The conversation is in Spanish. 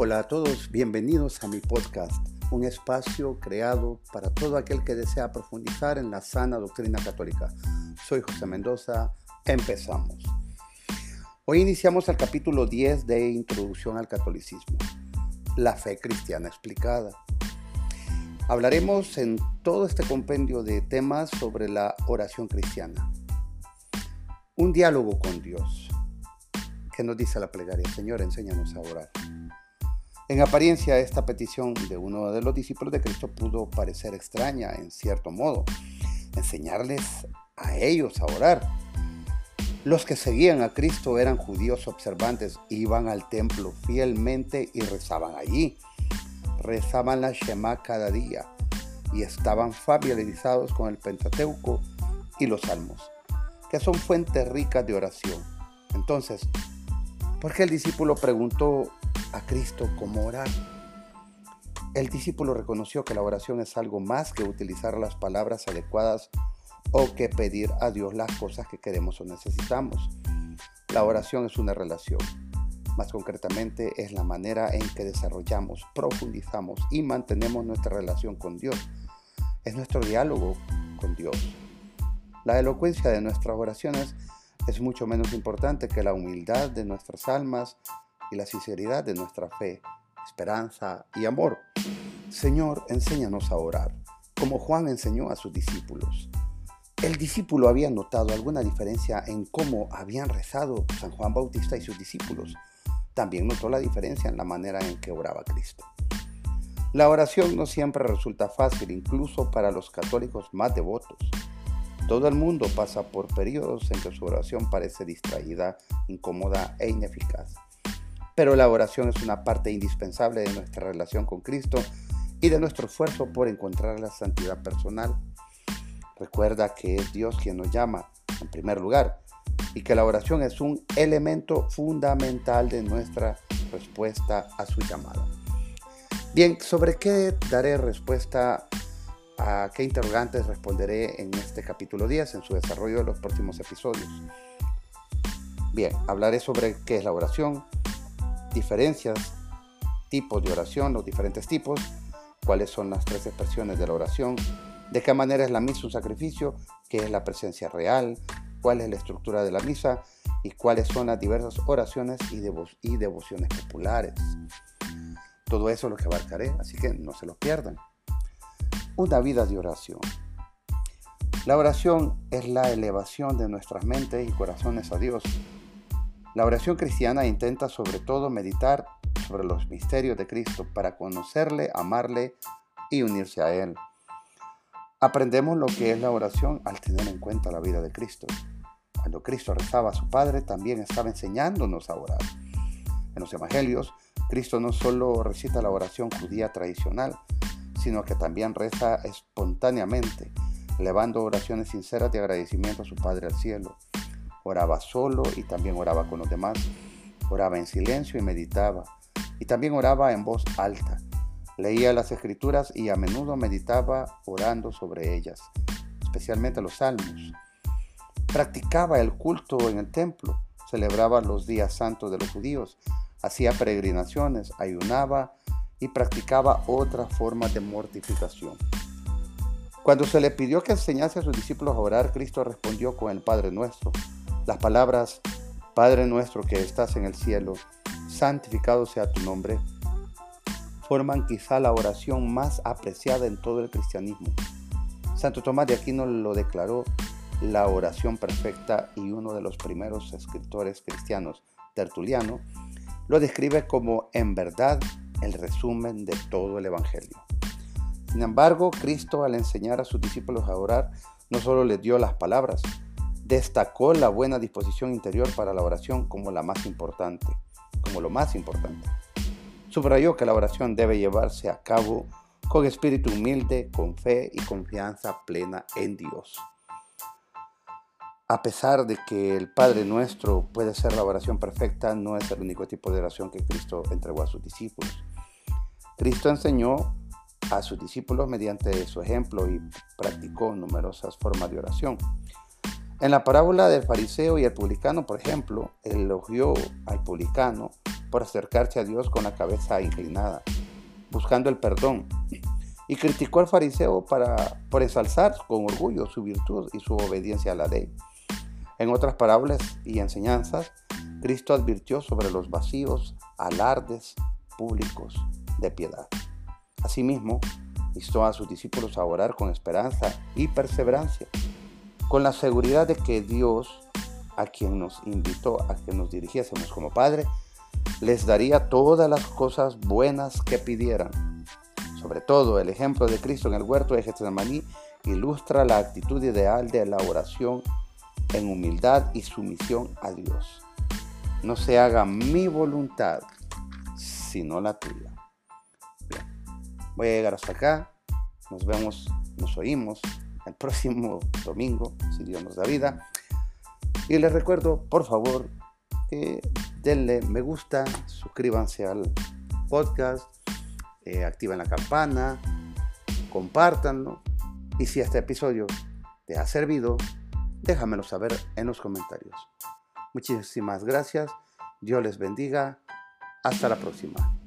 Hola a todos, bienvenidos a mi podcast, un espacio creado para todo aquel que desea profundizar en la sana doctrina católica. Soy José Mendoza, empezamos. Hoy iniciamos el capítulo 10 de Introducción al Catolicismo, la fe cristiana explicada. Hablaremos en todo este compendio de temas sobre la oración cristiana. Un diálogo con Dios. ¿Qué nos dice la plegaria? Señor, enséñanos a orar. En apariencia, esta petición de uno de los discípulos de Cristo pudo parecer extraña en cierto modo. Enseñarles a ellos a orar. Los que seguían a Cristo eran judíos observantes, iban al templo fielmente y rezaban allí rezaban la Shema cada día y estaban familiarizados con el Pentateuco y los Salmos, que son fuentes ricas de oración. Entonces, ¿por qué el discípulo preguntó a Cristo cómo orar? El discípulo reconoció que la oración es algo más que utilizar las palabras adecuadas o que pedir a Dios las cosas que queremos o necesitamos. La oración es una relación más concretamente, es la manera en que desarrollamos, profundizamos y mantenemos nuestra relación con Dios. Es nuestro diálogo con Dios. La elocuencia de nuestras oraciones es mucho menos importante que la humildad de nuestras almas y la sinceridad de nuestra fe, esperanza y amor. Señor, enséñanos a orar, como Juan enseñó a sus discípulos. El discípulo había notado alguna diferencia en cómo habían rezado San Juan Bautista y sus discípulos también notó la diferencia en la manera en que oraba Cristo. La oración no siempre resulta fácil, incluso para los católicos más devotos. Todo el mundo pasa por periodos en que su oración parece distraída, incómoda e ineficaz. Pero la oración es una parte indispensable de nuestra relación con Cristo y de nuestro esfuerzo por encontrar la santidad personal. Recuerda que es Dios quien nos llama, en primer lugar, y que la oración es un elemento fundamental de nuestra respuesta a su llamada. Bien, ¿sobre qué daré respuesta? ¿A qué interrogantes responderé en este capítulo 10, en su desarrollo de los próximos episodios? Bien, hablaré sobre qué es la oración, diferencias, tipos de oración, los diferentes tipos, cuáles son las tres expresiones de la oración, de qué manera es la misa un sacrificio, qué es la presencia real, cuál es la estructura de la misa y cuáles son las diversas oraciones y, devociones populares. Todo eso es lo que abarcaré, así que no se lo pierdan. Una vida de oración. La oración es la elevación de nuestras mentes y corazones a Dios. La oración cristiana intenta sobre todo meditar sobre los misterios de Cristo para conocerle, amarle y unirse a Él. Aprendemos lo que es la oración al tener en cuenta la vida de Cristo. Cuando Cristo rezaba a su Padre, también estaba enseñándonos a orar. En los Evangelios, Cristo no solo recita la oración judía tradicional, sino que también reza espontáneamente, elevando oraciones sinceras de agradecimiento a su Padre al cielo. Oraba solo y también oraba con los demás. Oraba en silencio y meditaba. Y también oraba en voz alta Leía las escrituras y a menudo meditaba orando sobre ellas, especialmente los salmos. Practicaba el culto en el templo, celebraba los días santos de los judíos, hacía peregrinaciones, ayunaba y practicaba otras formas de mortificación. Cuando se le pidió que enseñase a sus discípulos a orar, Cristo respondió con el Padre nuestro. Las palabras, Padre nuestro que estás en el cielo, santificado sea tu nombre forman quizá la oración más apreciada en todo el cristianismo. Santo Tomás de Aquino lo declaró la oración perfecta y uno de los primeros escritores cristianos, Tertuliano, lo describe como en verdad el resumen de todo el Evangelio. Sin embargo, Cristo al enseñar a sus discípulos a orar, no solo les dio las palabras, destacó la buena disposición interior para la oración como la más importante, como lo más importante. Subrayó que la oración debe llevarse a cabo con espíritu humilde, con fe y confianza plena en Dios. A pesar de que el Padre nuestro puede ser la oración perfecta, no es el único tipo de oración que Cristo entregó a sus discípulos. Cristo enseñó a sus discípulos mediante su ejemplo y practicó numerosas formas de oración. En la parábola del fariseo y el publicano, por ejemplo, elogió al publicano por acercarse a Dios con la cabeza inclinada, buscando el perdón. Y criticó al fariseo para, por ensalzar con orgullo su virtud y su obediencia a la ley. En otras palabras y enseñanzas, Cristo advirtió sobre los vacíos alardes públicos de piedad. Asimismo, instó a sus discípulos a orar con esperanza y perseverancia, con la seguridad de que Dios, a quien nos invitó a que nos dirigiésemos como Padre, les daría todas las cosas buenas que pidieran. Sobre todo, el ejemplo de Cristo en el huerto de Getsemaní ilustra la actitud ideal de la oración en humildad y sumisión a Dios. No se haga mi voluntad, sino la tuya. voy a llegar hasta acá. Nos vemos, nos oímos el próximo domingo, si Dios nos da vida. Y les recuerdo, por favor, que denle me gusta, suscríbanse al podcast, eh, activen la campana, compártanlo. Y si este episodio te ha servido, déjamelo saber en los comentarios. Muchísimas gracias. Dios les bendiga. Hasta la próxima.